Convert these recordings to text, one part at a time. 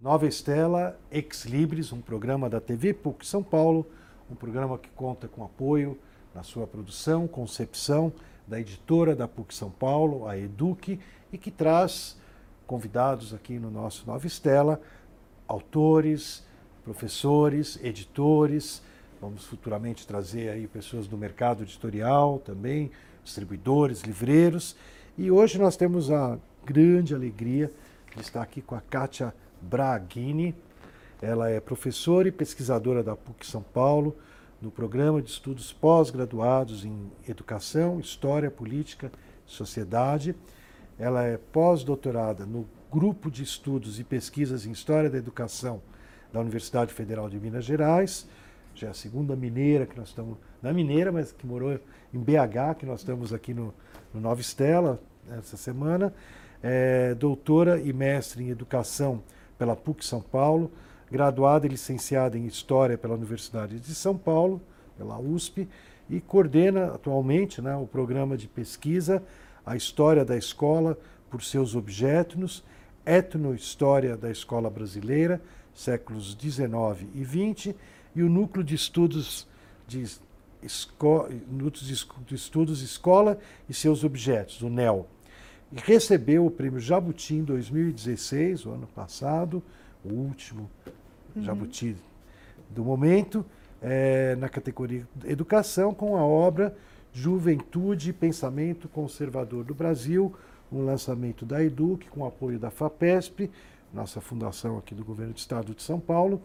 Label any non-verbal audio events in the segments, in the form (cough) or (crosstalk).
Nova Estela Ex Libris, um programa da TV PUC São Paulo, um programa que conta com apoio na sua produção, concepção da editora da PUC São Paulo, a Eduque, e que traz convidados aqui no nosso Nova Estela, autores, professores, editores. Vamos futuramente trazer aí pessoas do mercado editorial também, distribuidores, livreiros. E hoje nós temos a grande alegria de estar aqui com a Kátia Braghini. Ela é professora e pesquisadora da PUC São Paulo, no programa de estudos pós-graduados em Educação, História, Política e Sociedade. Ela é pós-doutorada no Grupo de Estudos e Pesquisas em História da Educação da Universidade Federal de Minas Gerais. Já é a segunda mineira que nós estamos, não é mineira, mas que morou em BH, que nós estamos aqui no, no Nova Estela essa semana. É doutora e mestre em Educação pela PUC São Paulo, graduada e licenciada em História pela Universidade de São Paulo, pela USP, e coordena atualmente né, o programa de pesquisa A História da Escola por seus objetos, Etnohistória da Escola Brasileira, séculos XIX e XX, e o Núcleo de Estudos de, de Estudos Escola e seus Objetos, o NEL recebeu o prêmio Jabuti em 2016, o ano passado, o último uhum. Jabuti do momento, é, na categoria Educação, com a obra Juventude e Pensamento Conservador do Brasil, um lançamento da Educ, com apoio da FAPESP, nossa fundação aqui do Governo do Estado de São Paulo,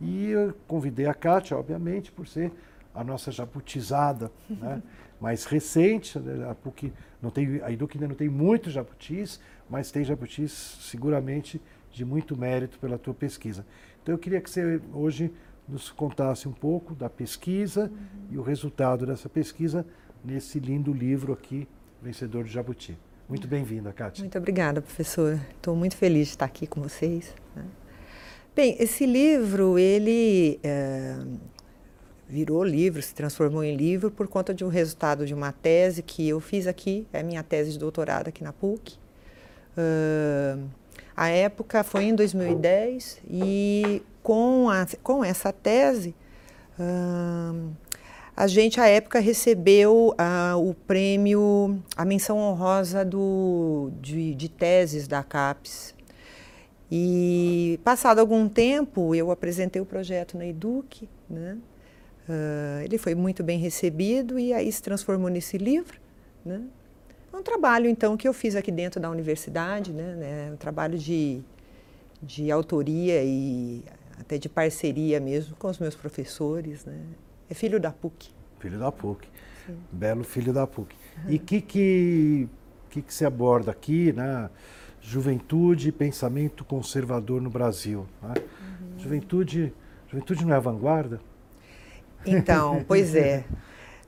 e eu convidei a Kátia, obviamente, por ser a nossa jabutizada, né? (laughs) mais recente, né? a PUC não tem, a Educ ainda não tem muitos jabutis, mas tem jabutis seguramente de muito mérito pela tua pesquisa. Então eu queria que você hoje nos contasse um pouco da pesquisa uhum. e o resultado dessa pesquisa nesse lindo livro aqui, Vencedor de Jabuti. Muito bem-vinda, Kátia. Muito obrigada, professor. Estou muito feliz de estar aqui com vocês. Né? Bem, esse livro, ele é, virou livro, se transformou em livro por conta de um resultado de uma tese que eu fiz aqui, é minha tese de doutorado aqui na PUC. Uh, a época foi em 2010 e com, a, com essa tese, uh, a gente, à época, recebeu uh, o prêmio, a menção honrosa do, de, de teses da CAPES. E, passado algum tempo, eu apresentei o projeto na EDUC, né? Uh, ele foi muito bem recebido e aí se transformou nesse livro. Né? É um trabalho, então, que eu fiz aqui dentro da universidade, né? né? um trabalho de, de autoria e até de parceria mesmo com os meus professores. Né? É filho da PUC. Filho da PUC. Sim. Belo filho da PUC. Uhum. E o que, que, que, que se aborda aqui, né? Juventude e pensamento conservador no Brasil. Né? Uhum. Juventude, juventude não é vanguarda? Então, (laughs) pois é.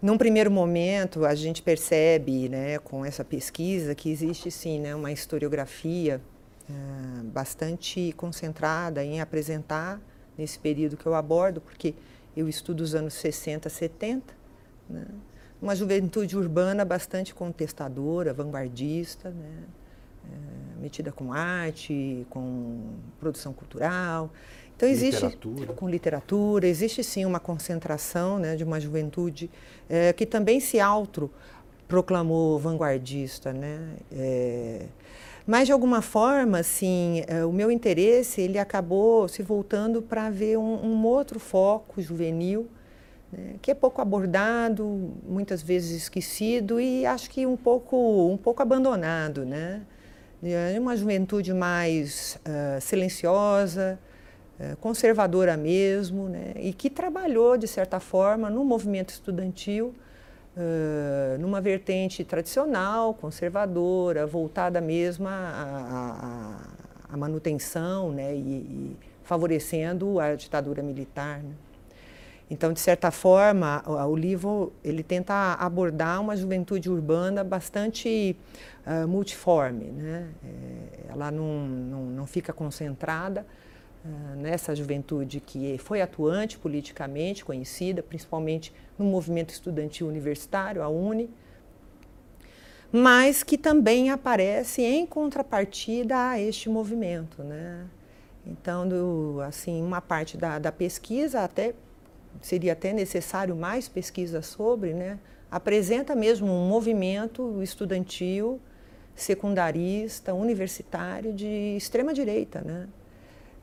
Num primeiro momento, a gente percebe, né, com essa pesquisa, que existe sim né, uma historiografia uh, bastante concentrada em apresentar nesse período que eu abordo, porque eu estudo os anos 60, 70, né, uma juventude urbana bastante contestadora, vanguardista, né, é, metida com arte, com produção cultural. Então existe literatura. com literatura existe sim uma concentração né, de uma juventude é, que também se auto proclamou vanguardista, né? É, mas de alguma forma, assim, é, o meu interesse ele acabou se voltando para ver um, um, outro foco juvenil né, que é pouco abordado, muitas vezes esquecido e acho que um pouco um pouco abandonado, né? De uma juventude mais uh, silenciosa, é, conservadora mesmo, né, e que trabalhou, de certa forma, no movimento estudantil, uh, numa vertente tradicional, conservadora, voltada mesmo à, manutenção né, e, e, favorecendo a ditadura militar. Né. Então, de certa forma, o, livro ele tenta abordar uma juventude urbana bastante uh, multiforme. Né? É, ela não, não, não fica concentrada, nessa juventude que foi atuante politicamente, conhecida, principalmente no movimento estudantil universitário, a UNE, mas que também aparece em contrapartida a este movimento. Né? Então, do, assim, uma parte da, da pesquisa até seria até necessário mais pesquisa sobre, né? Apresenta mesmo um movimento estudantil secundarista, universitário de extrema direita, né?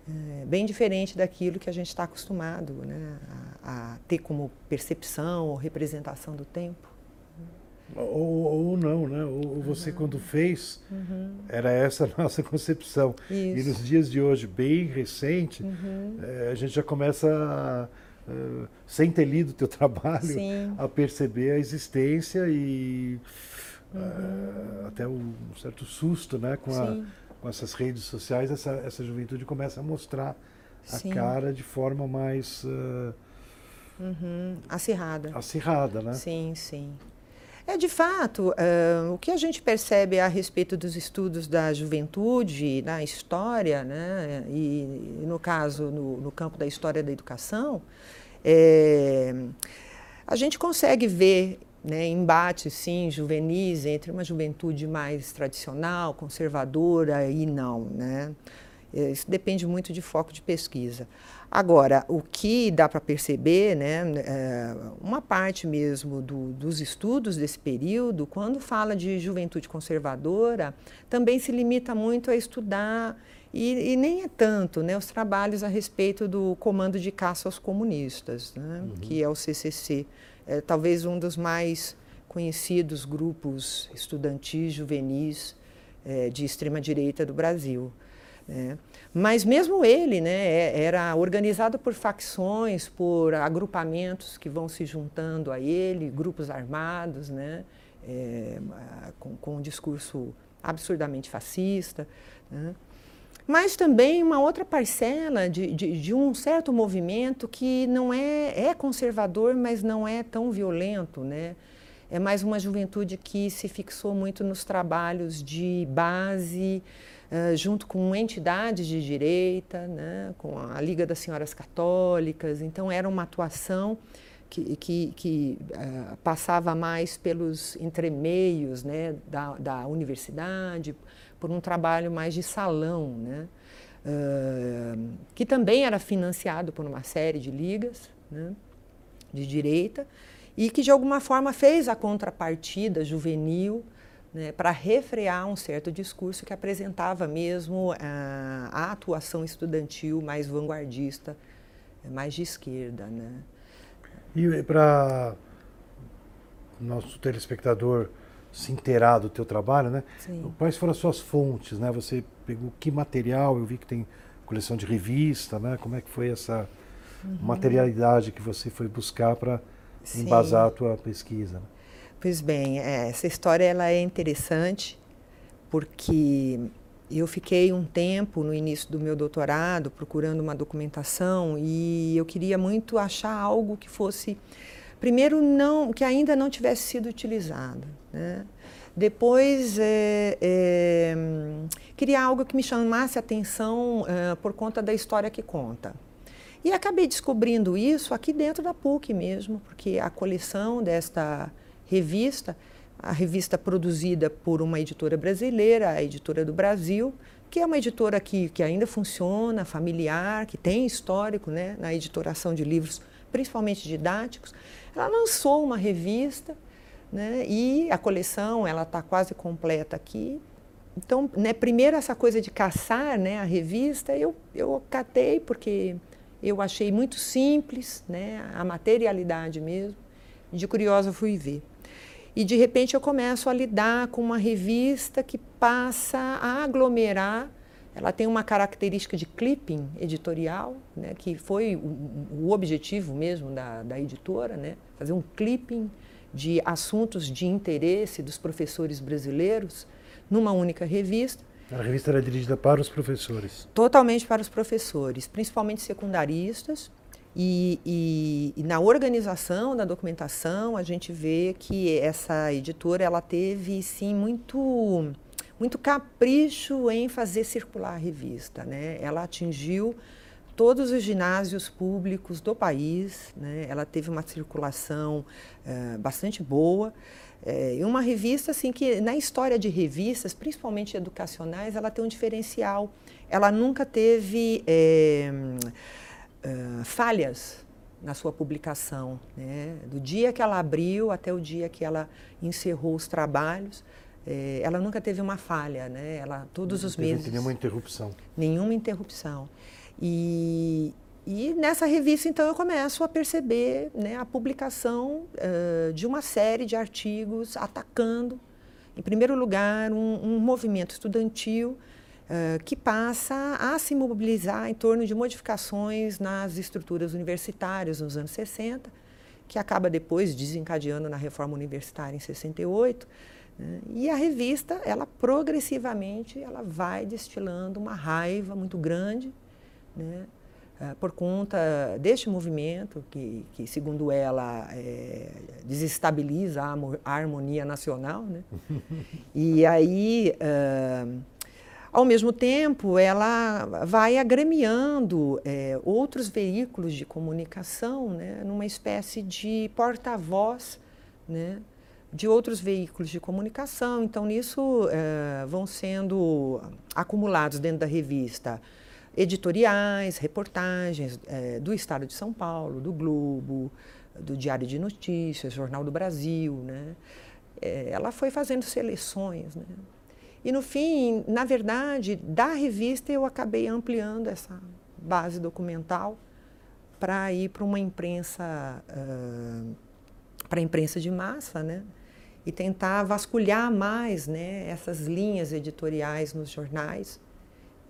É, bem diferente daquilo que a gente está acostumado né? a, a, ter como percepção ou representação do tempo. Ou, ou não, né? Ou você, uhum. quando fez, uhum. era essa a (laughs) nossa concepção. Isso. E nos dias de hoje, bem recente, uhum. é, a gente já começa, a, uh, sem ter lido o teu (laughs) trabalho, Sim. a perceber a existência e uh, até um certo susto né? com, a, com essas redes sociais, essa, essa juventude começa a mostrar Sim. a cara de forma mais... Uh, acirrada. Acirrada, né? Sim, sim. É, de fato, uh, o que a gente percebe a respeito dos estudos da juventude na história, né, e, no caso, no, no campo da história da educação, é, a gente consegue ver né, embates, sim, juvenis entre uma juventude mais tradicional, conservadora e não. Né? É, isso depende muito de foco de pesquisa. Agora, o que dá para perceber, né, é, uma parte mesmo do, dos estudos desse período, quando fala de juventude conservadora, também se limita muito a estudar, e, e nem é tanto, né, os trabalhos a respeito do comando de caça aos comunistas, né, uhum. que é o CCC, é talvez um dos mais conhecidos grupos estudantis, juvenis é, de extrema-direita do Brasil. Né? Mas mesmo ele né, é, era organizado por facções, por agrupamentos que vão se juntando a ele, grupos armados, né, é, com, com, um discurso absurdamente fascista. Né? Mas também uma outra parcela de, de, de, um certo movimento que não é, é conservador, mas não é tão violento. Né? É mais uma juventude que se fixou muito nos trabalhos de base, uh, junto com entidades de direita, né, com a Liga das Senhoras Católicas. Então, era uma atuação que, que, que uh, passava mais pelos entremeios né, da, da universidade, por um trabalho mais de salão, né, uh, que também era financiado por uma série de ligas né, de direita e que, de alguma forma, fez a contrapartida juvenil né, para refrear um certo discurso que apresentava mesmo a, a atuação estudantil mais vanguardista, mais de esquerda. Né? E para nosso telespectador se inteirar do teu trabalho, né? Sim. Quais foram as suas fontes, né? Você pegou que material? Eu vi que tem coleção de revista, né? Como é que foi essa uhum. materialidade que você foi buscar para embasar a tua pesquisa? Né? Pois bem, é, essa história ela é interessante porque eu fiquei um tempo no início do meu doutorado procurando uma documentação e eu queria muito achar algo que fosse primeiro não que ainda não tivesse sido utilizado, né? Depois é, é, queria algo que me chamasse atenção é, por conta da história que conta. E acabei descobrindo isso aqui dentro da PUC mesmo, porque a coleção desta revista, a revista produzida por uma editora brasileira, a Editora do Brasil, que é uma editora que, que ainda funciona, familiar, que tem histórico né, na editoração de livros, principalmente didáticos. Ela lançou uma revista né, e a coleção ela está quase completa aqui. Então, né, primeiro essa coisa de caçar né, a revista, eu, eu catei porque eu achei muito simples, né, a materialidade mesmo. De curiosa fui ver. E de repente eu começo a lidar com uma revista que passa a aglomerar. Ela tem uma característica de clipping editorial, né, que foi o, o objetivo mesmo da, da editora, né, fazer um clipping de assuntos de interesse dos professores brasileiros numa única revista. A revista era dirigida para os professores? Totalmente para os professores, principalmente secundaristas, e, e, e, na organização da documentação a gente vê que essa editora ela teve sim muito muito capricho em fazer circular a revista, né? Ela atingiu todos os ginásios públicos do país. Né? Ela teve uma circulação uh, bastante boa. É, uma revista assim que na história de revistas, principalmente educacionais, ela tem um diferencial. Ela nunca teve é, falhas na sua publicação, né? do dia que ela abriu até o dia que ela encerrou os trabalhos, é, ela nunca teve uma falha, né? Ela todos Não os meses nenhuma interrupção. Nenhuma interrupção. E, e nessa revista, então, eu começo a perceber né, a publicação uh, de uma série de artigos atacando, em primeiro lugar, um, um movimento estudantil uh, que passa a se mobilizar em torno de modificações nas estruturas universitárias nos anos 60, que acaba depois desencadeando na reforma universitária em 68. E a revista, ela progressivamente, ela vai destilando uma raiva muito grande, né? Uh, por conta deste movimento que, que segundo ela, é, desestabiliza a, a, harmonia nacional. Né? (laughs) e aí, uh, ao mesmo tempo, ela vai agremiando é, outros veículos de comunicação né? numa espécie de porta-voz né? De outros veículos de comunicação. Então, nisso é, vão sendo acumulados dentro da revista editoriais, reportagens é, do Estado de São Paulo, do Globo, do Diário de Notícias, Jornal do Brasil, né? É, ela foi fazendo seleções, né? E no fim, na verdade, da revista eu acabei ampliando essa base documental para ir para uma imprensa, uh, para a imprensa de massa, né? E tentar vasculhar mais, né? Essas linhas editoriais nos jornais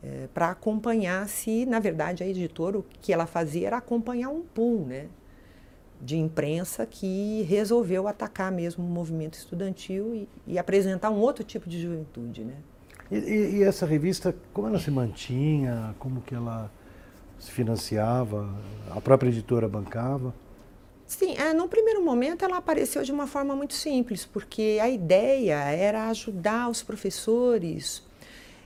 é, para acompanhar se, na verdade, a editora, o que ela fazia era acompanhar um pool né, de imprensa que resolveu atacar mesmo o movimento estudantil e, e apresentar um outro tipo de juventude. Né? E, e, e, essa revista, como ela se mantinha, como que ela se financiava, a própria editora bancava? Sim, é, no primeiro momento ela apareceu de uma forma muito simples, porque a ideia era ajudar os professores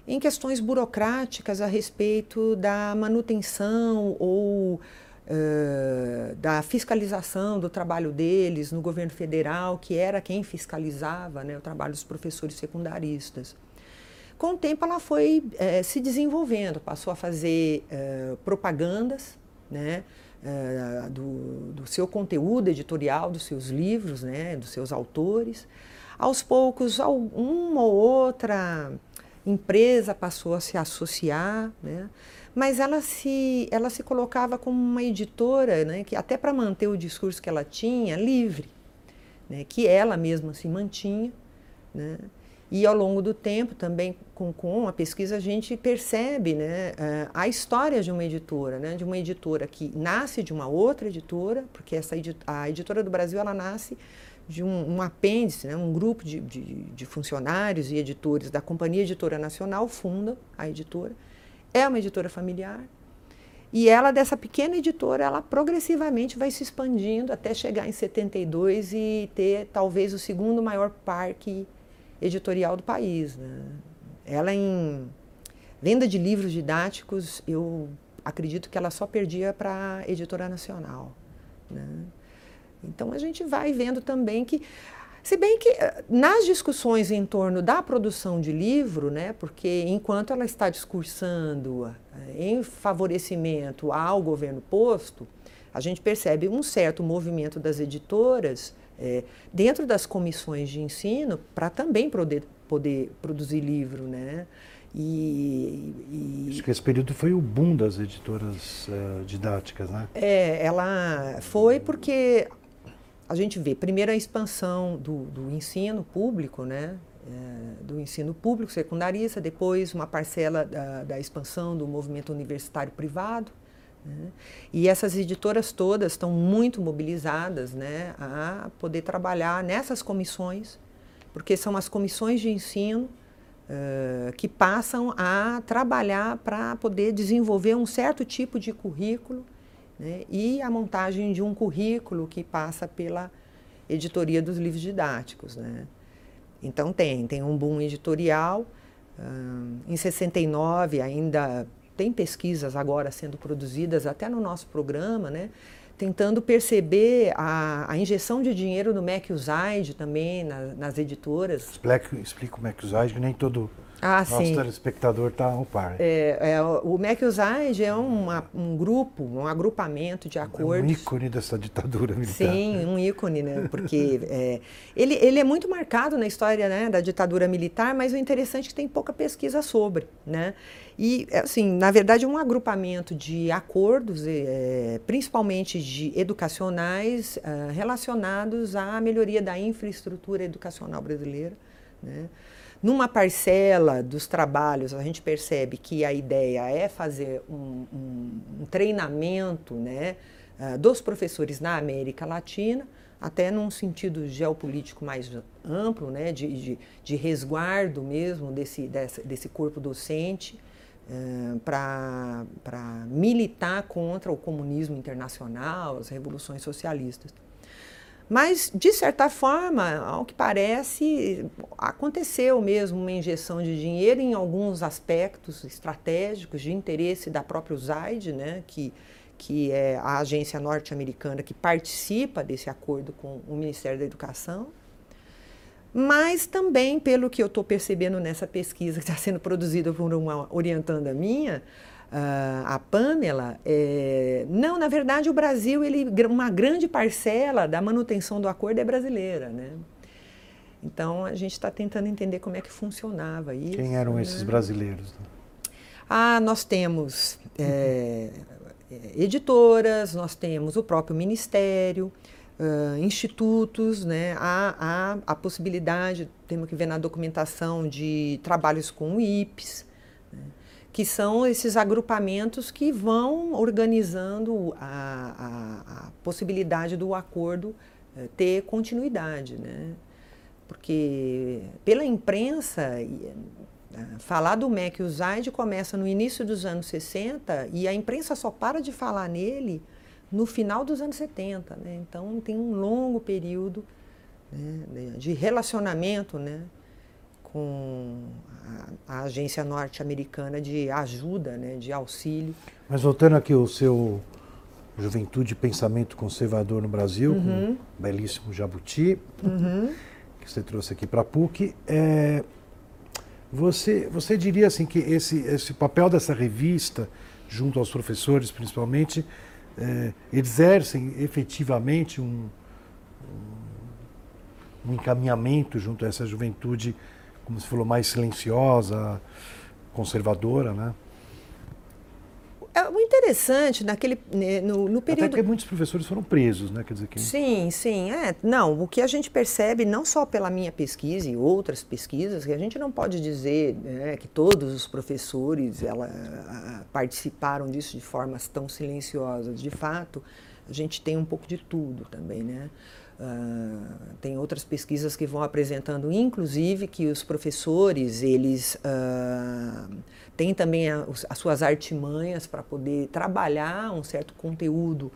em questões burocráticas a respeito da manutenção ou uh, da fiscalização do trabalho deles no governo federal, que era quem fiscalizava né, o trabalho dos professores secundaristas. Com o tempo, ela foi uh, se desenvolvendo, passou a fazer uh, propagandas né, do, do seu conteúdo editorial, dos seus livros, né, dos seus autores. Aos poucos, uma ou outra empresa passou a se associar, né? mas ela se, ela se colocava como uma editora, né? que até para manter o discurso que ela tinha, livre, né? que ela mesma se mantinha. Né? E ao longo do tempo, também com, com a pesquisa, a gente percebe né, a história de uma editora, né, de uma editora que nasce de uma outra editora, porque essa, a editora do Brasil ela nasce de um, um apêndice, né, um grupo de, de, de, funcionários e editores da Companhia Editora Nacional funda a editora. É uma editora familiar. E ela, dessa pequena editora, ela progressivamente vai se expandindo até chegar em 72 e ter talvez o segundo maior parque editorial do país. Né? Ela, em venda de livros didáticos, eu acredito que ela só perdia para a editora nacional. Né? Então a gente vai vendo também que se bem que eh, nas discussões em torno da produção de livro, né, porque enquanto ela está discursando eh, em favorecimento ao governo posto, a gente percebe um certo movimento das editoras é, dentro das comissões de ensino para também poder, poder produzir livro, né? E, e, Acho que esse período foi o boom das editoras uh, didáticas, né? É, ela foi porque a gente vê primeiro a expansão do, do ensino público, né? É, do ensino público secundarista, depois uma parcela da, da expansão do movimento universitário privado. Né? E essas editoras todas estão muito mobilizadas né, a poder trabalhar nessas comissões, porque são as comissões de ensino uh, que passam a trabalhar para poder desenvolver um certo tipo de currículo né? e a montagem de um currículo que passa pela editoria dos livros didáticos. Né? Então tem, tem um boom editorial. Uh, em 69 ainda tem pesquisas agora sendo produzidas até no nosso programa, né? tentando perceber a, a, injeção de dinheiro no MacUside também, na, nas editoras. Explica, explica o MacUside, que nem todo ah, Nosso sim. telespectador está ao par. É, é, o MacUside é uma, um grupo, um agrupamento de acordos. É um ícone dessa ditadura militar. Sim, um ícone, né? Porque é, ele, ele é muito marcado na história né, da ditadura militar, mas o interessante é que tem pouca pesquisa sobre, né? E, assim, na verdade, é um agrupamento de acordos, é, principalmente de educacionais, uh, relacionados à melhoria da infraestrutura educacional brasileira, né? Numa parcela dos trabalhos, a gente percebe que a ideia é fazer um, um, um treinamento né, uh, dos professores na América Latina, até num sentido geopolítico mais amplo, né, de, de, de resguardo mesmo desse, desse, desse corpo docente, uh, para militar contra o comunismo internacional, as revoluções socialistas. Mas, de certa forma, ao que parece, aconteceu mesmo uma injeção de dinheiro em alguns aspectos estratégicos de interesse da própria USAID, né, que, que é a agência norte-americana que participa desse acordo com o Ministério da Educação. Mas também, pelo que eu estou percebendo nessa pesquisa que está sendo produzida por uma orientanda minha, Uh, a Pamela, é, não, na verdade o Brasil, ele, uma grande parcela da manutenção do acordo é brasileira, né? Então a gente está tentando entender como é que funcionava isso. Quem eram né? esses brasileiros? Ah, nós temos é, editoras, nós temos o próprio ministério, uh, institutos, né? Há, há a possibilidade, temos que ver na documentação de trabalhos com o IPES, né? Que são esses agrupamentos que vão organizando a, a, a possibilidade do acordo eh, ter continuidade, né? Porque pela imprensa, eh, falar do MEC e o ZAID começa no início dos anos 60 e a imprensa só para de falar nele no final dos anos 70, né? Então tem um longo período né, de relacionamento, né? Com a, a agência norte-americana de ajuda, né, de auxílio. Mas voltando aqui ao seu Juventude e Pensamento Conservador no Brasil, uhum. com o belíssimo Jabuti, uhum. que você trouxe aqui para a PUC, é, você, você diria assim que esse, esse papel dessa revista, junto aos professores principalmente, é, exercem efetivamente um, um, um encaminhamento junto a essa juventude como você falou, mais silenciosa, conservadora, né? É, o interessante naquele né, no, no período até que muitos professores foram presos, né? Quer dizer que sim, sim, é não. O que a gente percebe não só pela minha pesquisa e outras pesquisas que a gente não pode dizer né, que todos os professores ela, a, participaram disso de formas tão silenciosas. De fato, a gente tem um pouco de tudo também, né? Uh, tem outras pesquisas que vão apresentando, inclusive, que os professores eles uh, têm também a, as suas artimanhas para poder trabalhar um certo conteúdo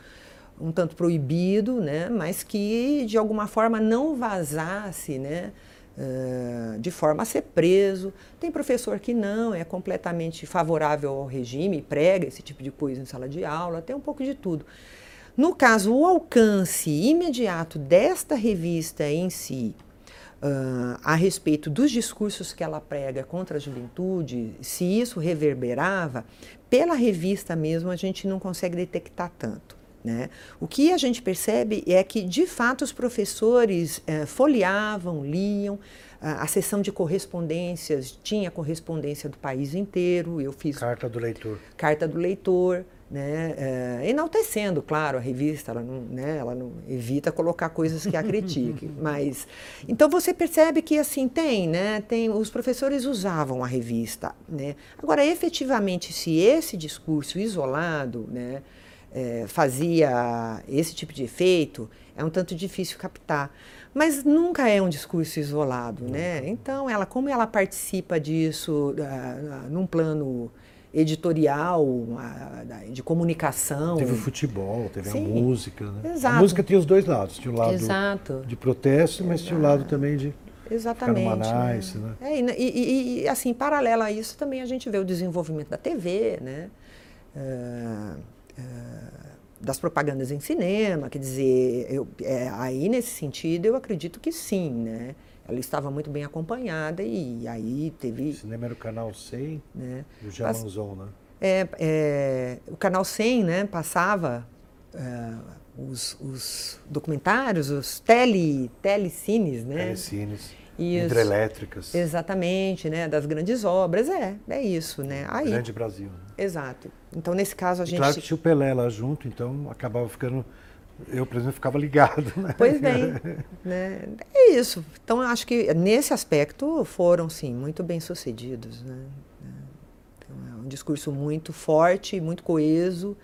um tanto proibido, né, mas que de alguma forma não vazasse, né, uh, de forma a ser preso. Tem professor que não é completamente favorável ao regime, prega esse tipo de coisa em sala de aula, tem um pouco de tudo. No caso, o alcance imediato desta revista em si, uh, a respeito dos discursos que ela prega contra a juventude, se isso reverberava, pela revista mesmo a gente não consegue detectar tanto. Né? O que a gente percebe é que, de fato, os professores uh, folheavam, liam, uh, a sessão de correspondências tinha correspondência do país inteiro. Eu fiz. Carta do leitor. Carta do leitor né, é, enaltecendo, claro, a revista, ela não, né, ela não evita colocar coisas que a critiquem, (laughs) mas então você percebe que assim tem, né, tem os professores usavam a revista, né. Agora, efetivamente, se esse discurso isolado, né, é, fazia esse tipo de efeito, é um tanto difícil captar. Mas nunca é um discurso isolado, né? Então, ela, como ela participa disso uh, num plano editorial, de comunicação. Teve o futebol, teve Sim, a música. Né? Exato. A música tinha os dois lados. Tinha o lado Exato. de protesto, mas Exato. tinha o lado também de. Exatamente. Nice, né? né? É, e, e, e, assim, paralelo a isso, também a gente vê o desenvolvimento da TV, né? Uh, uh, das propagandas em cinema, quer dizer, eu, é, aí nesse sentido eu acredito que sim, né? Ela estava muito bem acompanhada e aí teve... O cinema era o canal 100 né? do Jamanzon, né? É, é, o canal 100, né, passava é, os, os, documentários, os tele, telecines, né? Telecines. Hidrelétricas. Exatamente, né? Das grandes obras, é, é isso, né? Aí, Grande Brasil. Né? Exato. Então, nesse caso, a e gente... Claro que tinha o Pelé lá junto, então acabava ficando... Eu, por exemplo, ficava ligado, né? Pois bem, (laughs) né? É isso. Então, eu acho que nesse aspecto foram, sim, muito bem sucedidos, né? Então, é um discurso muito forte, muito coeso,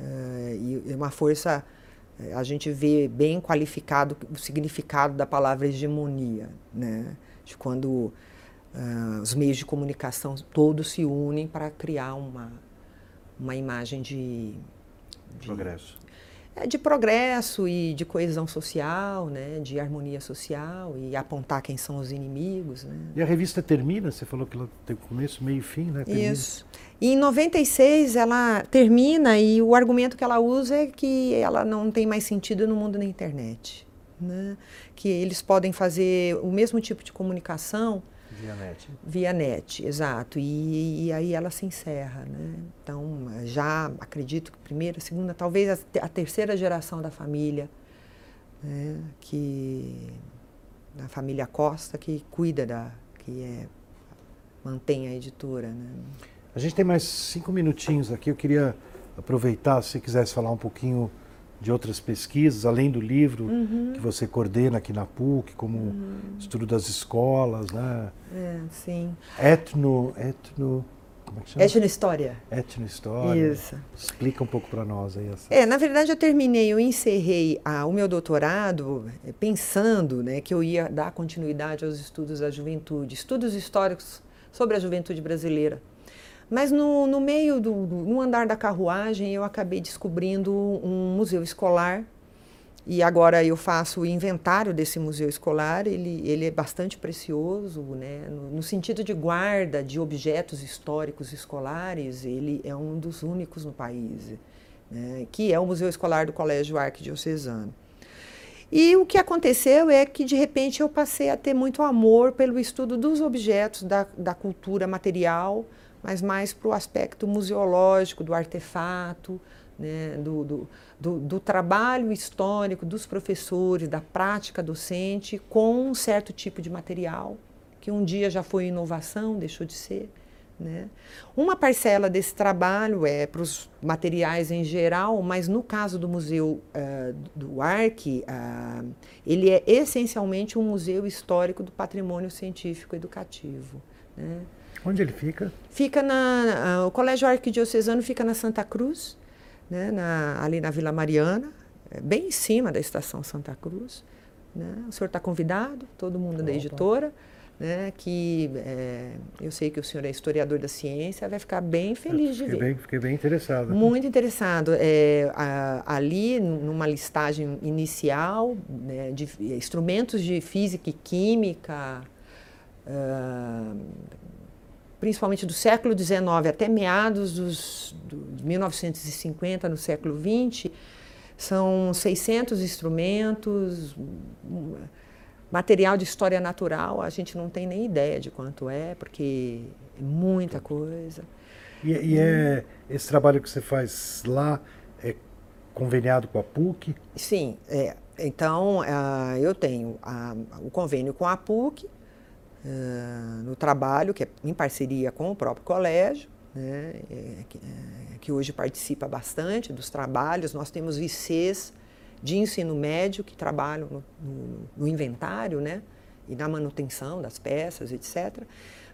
é, e uma força a gente vê bem qualificado o significado da palavra hegemonia, né? De quando uh, os meios de comunicação todos se unem para criar uma, uma imagem de, de progresso. É, de progresso e de coesão social, né? de harmonia social e apontar quem são os inimigos. Né? E a revista termina, você falou que ela tem começo, meio e fim, né? Termina. Isso. E em 96 ela termina e o argumento que ela usa é que ela não tem mais sentido no mundo da internet. Né? Que eles podem fazer o mesmo tipo de comunicação via net. Via net, exato. E, e, aí ela se encerra. Né? Então, já acredito que primeira, segunda, talvez a, a terceira geração da família, né? que da família Costa, que cuida da, que é, mantém a editora. Né? A gente tem mais cinco minutinhos aqui. Eu queria aproveitar, se quisesse falar um pouquinho de outras pesquisas, além do livro uhum. que você coordena aqui na PUC, como uhum. estudo das escolas, né? É, sim. Etno, etno, como é que chama? Etnohistória. Etnohistória. Isso. Explica um pouco para nós aí. Essa... É, na verdade eu terminei, eu encerrei a, o meu doutorado eh, pensando né, que eu ia dar continuidade aos estudos da juventude, estudos históricos sobre a juventude brasileira. Mas no, no meio do, no andar da carruagem eu acabei descobrindo um museu escolar e agora eu faço o inventário desse museu escolar. Ele, ele é bastante precioso, né? no, no sentido de guarda de objetos históricos escolares. Ele é um dos únicos no país, né? que é o Museu Escolar do Colégio Arquidiocesano. E o que aconteceu é que, de repente, eu passei a ter muito amor pelo estudo dos objetos da, da cultura material, mas mais para o aspecto museológico do artefato, né, do, do, do, do, trabalho histórico dos professores, da prática docente com um certo tipo de material, que um dia já foi inovação, deixou de ser. Né? Uma parcela desse trabalho é para os materiais em geral, mas no caso do Museu uh, do Arque, uh, ele é essencialmente um museu histórico do patrimônio científico educativo. Né? Onde ele fica? Fica na. o Colégio Arquidiocesano fica na Santa Cruz, né, na, ali na Vila Mariana, é bem em cima da estação Santa Cruz. Né? O senhor está convidado, todo mundo Opa. da editora. Né, que é, eu sei que o senhor é historiador da ciência, vai ficar bem feliz de ver. Bem, fiquei bem interessado. Muito interessado. É, a, ali, numa listagem inicial né, de instrumentos de física e química, uh, principalmente do século XIX até meados dos, de 1950, no século XX, são 600 instrumentos, material de história natural, a gente não tem nem ideia de quanto é, porque é muita coisa. E, e é esse trabalho que você faz lá é conveniado com a PUC? Sim, é. Então, uh, eu tenho uh, o convênio com a PUC, uh, no trabalho, que é em parceria com o próprio colégio, né, é, que, é, que, hoje participa bastante dos trabalhos. Nós temos VCs de ensino médio que trabalham no, no, no inventário né, e na manutenção das peças, etc.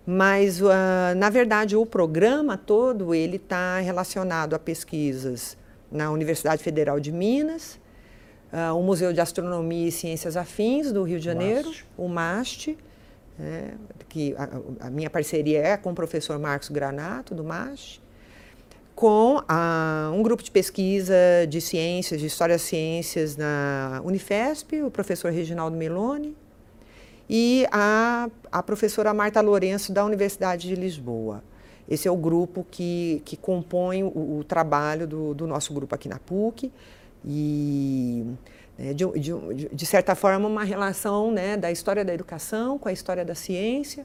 Mas, uh, na verdade, o programa todo ele está relacionado a pesquisas na Universidade Federal de Minas, uh, o Museu de Astronomia e Ciências Afins do Rio de Janeiro, o MAST, né, que a, a, minha parceria é com o professor Marcos Granato, do MASH, com a, um grupo de pesquisa de ciências, de história das ciências na Unifesp, o professor Reginaldo Meloni, e a, a professora Marta Lourenço, da Universidade de Lisboa. Esse é o grupo que, que compõe o, o trabalho do, do, nosso grupo aqui na PUC e, de, de, de, certa forma, uma relação né, da história da educação com a história da ciência,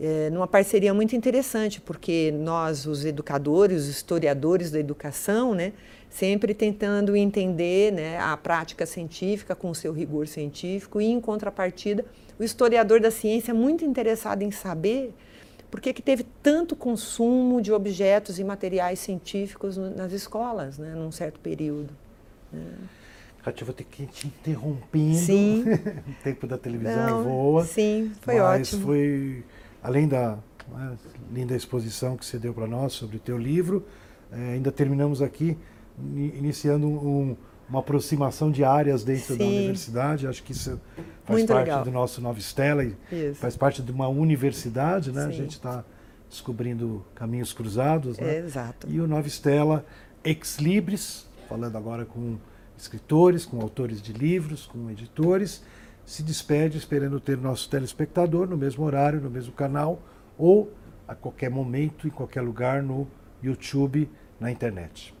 é, numa parceria muito interessante, porque nós, os educadores, os historiadores da educação, né, sempre tentando entender né, a prática científica com o seu rigor científico e, em contrapartida, o historiador da ciência é muito interessado em saber por que, que teve tanto consumo de objetos e materiais científicos nas escolas, né, num certo período. Né. Cátia, vou ter que te interrompendo. Sim. (laughs) o tempo da televisão Não, voa. Sim, foi mas ótimo. foi, além da né, linda exposição que você deu para nós sobre o teu livro, é, ainda terminamos aqui iniciando um, uma aproximação de áreas dentro Sim. da universidade. Acho que isso faz Muito parte legal. do nosso Nova Estela e isso. faz parte de uma universidade, né? Sim. A gente está descobrindo caminhos cruzados, né? É, exato. E o Nova Estela Ex Libris, falando agora com escritores, com autores de livros, com editores, se despede esperando ter nosso telespectador no mesmo horário, no mesmo canal ou a qualquer momento, em qualquer lugar no YouTube, na internet.